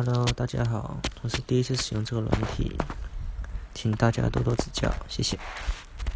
Hello，大家好，我是第一次使用这个软体，请大家多多指教，谢谢。